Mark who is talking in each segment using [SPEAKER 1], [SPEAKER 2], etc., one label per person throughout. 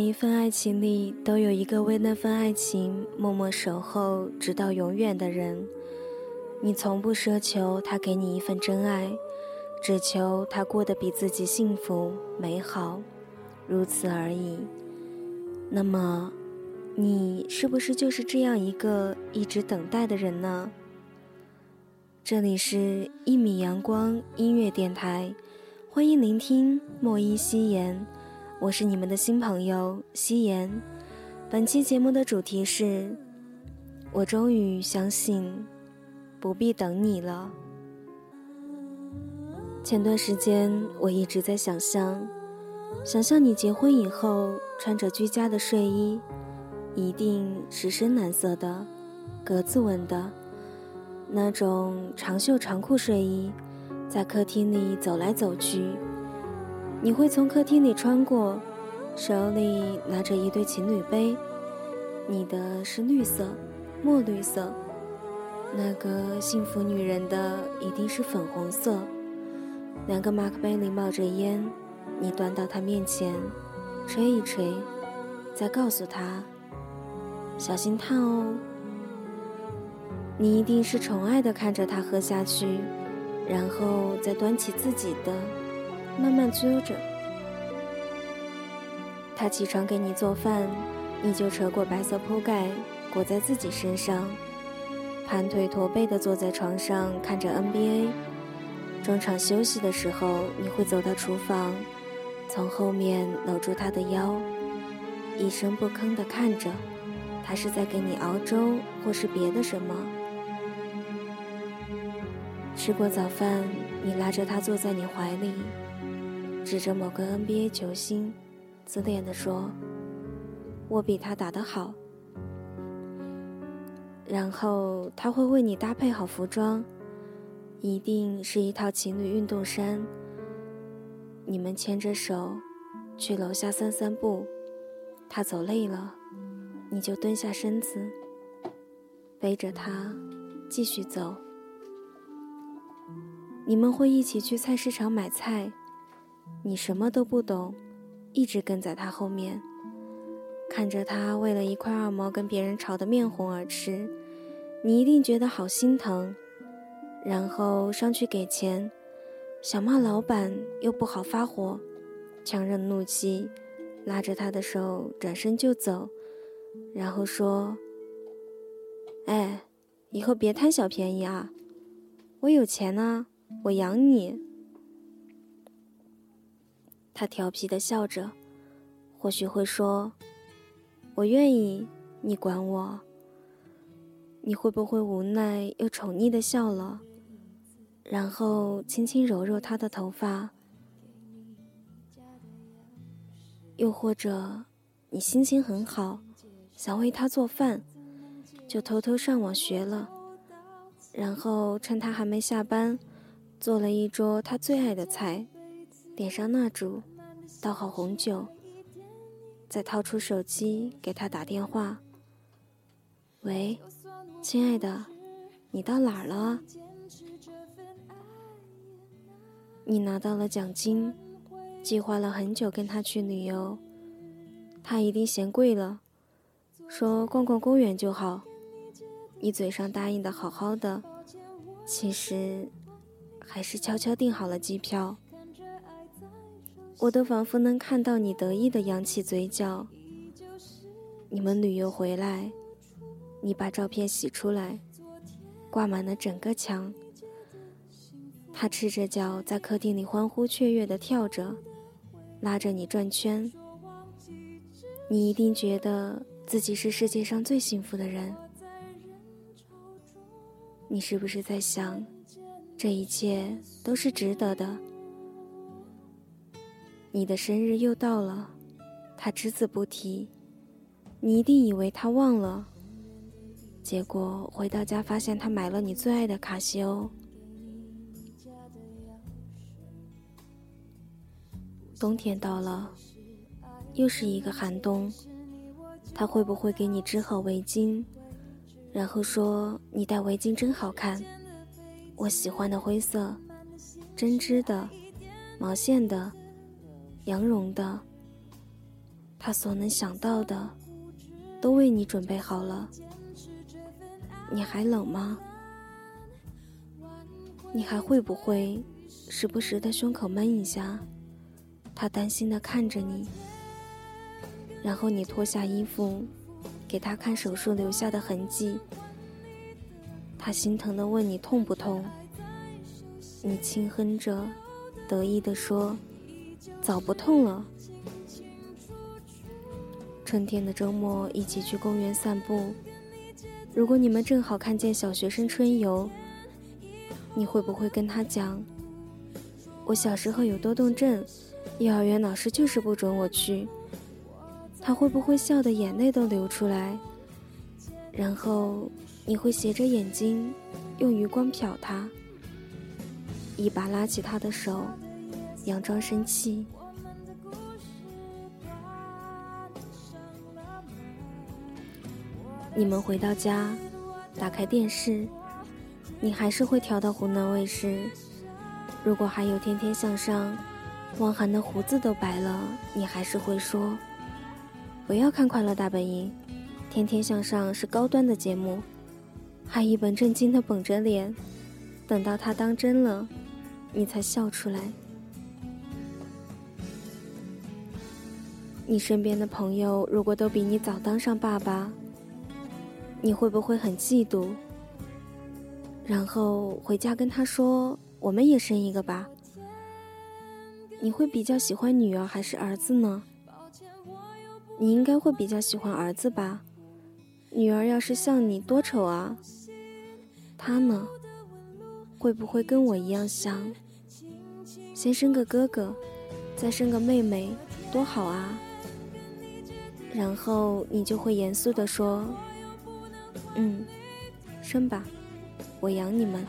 [SPEAKER 1] 每一份爱情里都有一个为那份爱情默默守候直到永远的人，你从不奢求他给你一份真爱，只求他过得比自己幸福美好，如此而已。那么，你是不是就是这样一个一直等待的人呢？这里是一米阳光音乐电台，欢迎聆听莫依夕言。我是你们的新朋友夕颜，本期节目的主题是：我终于相信不必等你了。前段时间我一直在想象，想象你结婚以后穿着居家的睡衣，一定是深蓝色的格子纹的那种长袖长裤睡衣，在客厅里走来走去。你会从客厅里穿过，手里拿着一对情侣杯，你的是绿色，墨绿色，那个幸福女人的一定是粉红色。两个马克杯里冒着烟，你端到他面前，吹一吹，再告诉他，小心烫哦。你一定是宠爱的看着他喝下去，然后再端起自己的。慢慢揪着，他起床给你做饭，你就扯过白色铺盖裹在自己身上，盘腿驼背的坐在床上看着 NBA。中场休息的时候，你会走到厨房，从后面搂住他的腰，一声不吭的看着，他是在给你熬粥或是别的什么。吃过早饭，你拉着他坐在你怀里。指着某个 NBA 球星，自恋地说：“我比他打得好。”然后他会为你搭配好服装，一定是一套情侣运动衫。你们牵着手去楼下散散步，他走累了，你就蹲下身子，背着他继续走。你们会一起去菜市场买菜。你什么都不懂，一直跟在他后面，看着他为了一块二毛跟别人吵得面红耳赤，你一定觉得好心疼，然后上去给钱，想骂老板又不好发火，强忍怒气，拉着他的手转身就走，然后说：“哎，以后别贪小便宜啊，我有钱呢，我养你。”他调皮的笑着，或许会说：“我愿意，你管我。”你会不会无奈又宠溺的笑了，然后轻轻揉揉他的头发？又或者，你心情很好，想为他做饭，就偷偷上网学了，然后趁他还没下班，做了一桌他最爱的菜，点上蜡烛。倒好红酒，再掏出手机给他打电话。喂，亲爱的，你到哪儿了？你拿到了奖金，计划了很久跟他去旅游，他一定嫌贵了，说逛逛公园就好。你嘴上答应的好好的，其实还是悄悄订好了机票。我都仿佛能看到你得意的扬起嘴角。你们旅游回来，你把照片洗出来，挂满了整个墙。他赤着脚在客厅里欢呼雀跃地跳着，拉着你转圈。你一定觉得自己是世界上最幸福的人。你是不是在想，这一切都是值得的？你的生日又到了，他只字不提，你一定以为他忘了。结果回到家发现他买了你最爱的卡西欧。冬天到了，又是一个寒冬，他会不会给你织好围巾？然后说：“你戴围巾真好看，我喜欢的灰色，针织的，毛线的，羊绒的。他所能想到的，都为你准备好了。你还冷吗？你还会不会时不时的胸口闷一下？他担心的看着你，然后你脱下衣服。”给他看手术留下的痕迹，他心疼的问你痛不痛？你轻哼着，得意的说：“早不痛了。”春天的周末一起去公园散步，如果你们正好看见小学生春游，你会不会跟他讲：“我小时候有多动症，幼儿园老师就是不准我去。”他会不会笑得眼泪都流出来？然后你会斜着眼睛，用余光瞟他，一把拉起他的手，佯装生气。你们回到家，打开电视，你还是会调到湖南卫视。如果还有《天天向上》，汪涵的胡子都白了，你还是会说。不要看《快乐大本营》，《天天向上》是高端的节目，还一本正经的绷着脸，等到他当真了，你才笑出来。你身边的朋友如果都比你早当上爸爸，你会不会很嫉妒？然后回家跟他说：“我们也生一个吧。”你会比较喜欢女儿还是儿子呢？你应该会比较喜欢儿子吧？女儿要是像你多丑啊！他呢，会不会跟我一样想？先生个哥哥，再生个妹妹，多好啊！然后你就会严肃地说：“嗯，生吧，我养你们。”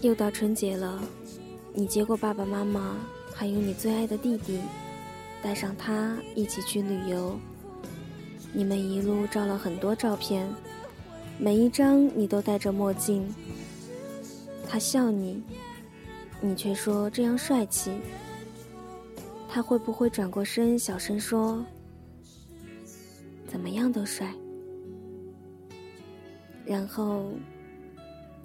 [SPEAKER 1] 又到春节了，你接过爸爸妈妈。还有你最爱的弟弟，带上他一起去旅游。你们一路照了很多照片，每一张你都戴着墨镜。他笑你，你却说这样帅气。他会不会转过身小声说：“怎么样都帅。”然后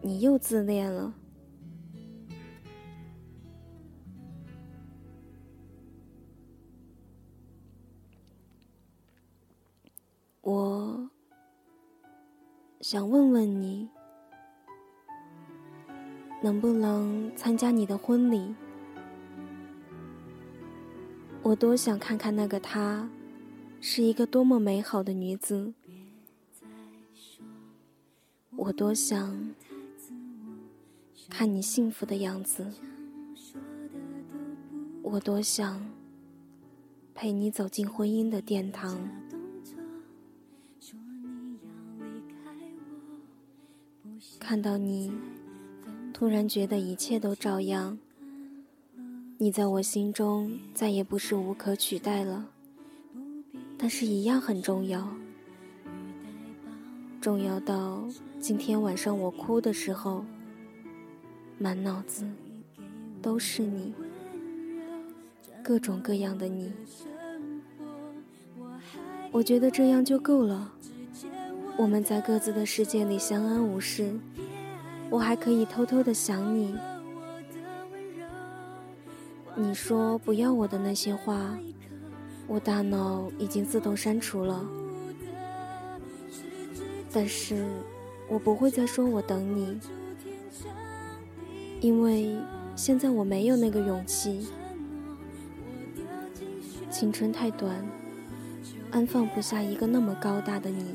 [SPEAKER 1] 你又自恋了。我想问问你，能不能参加你的婚礼？我多想看看那个她，是一个多么美好的女子。我多想看你幸福的样子。我多想陪你走进婚姻的殿堂。看到你，突然觉得一切都照样。你在我心中再也不是无可取代了，但是一样很重要，重要到今天晚上我哭的时候，满脑子都是你，各种各样的你。我觉得这样就够了，我们在各自的世界里相安无事。我还可以偷偷的想你。你说不要我的那些话，我大脑已经自动删除了。但是，我不会再说我等你，因为现在我没有那个勇气。青春太短，安放不下一个那么高大的你。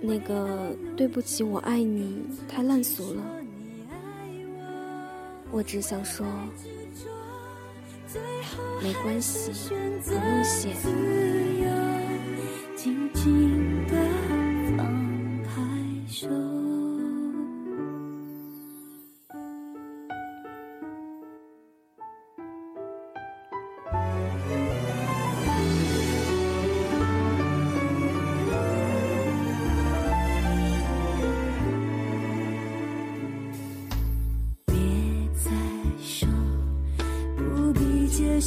[SPEAKER 1] 那个对不起，我爱你太烂俗了。我只想说，没关系，不用谢。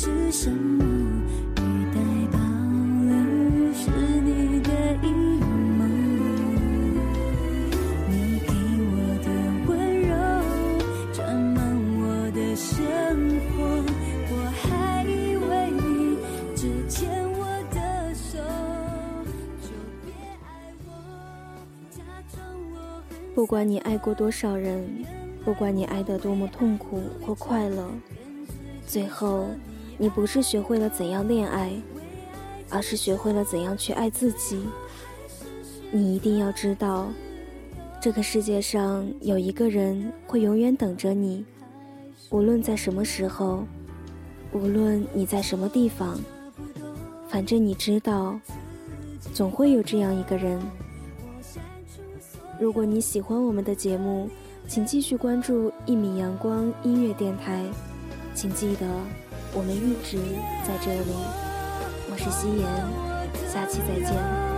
[SPEAKER 2] 是什么？语带保留，是你的阴谋。你给我的温柔，沾满我的生活。我还以为你只牵我的手，就别爱我，假装我
[SPEAKER 1] 不管你爱过多少人，不管你爱得多么痛苦或快乐，最后。你不是学会了怎样恋爱，而是学会了怎样去爱自己。你一定要知道，这个世界上有一个人会永远等着你，无论在什么时候，无论你在什么地方，反正你知道，总会有这样一个人。如果你喜欢我们的节目，请继续关注一米阳光音乐电台，请记得。我们一直在这里，我是夕颜，下期再见。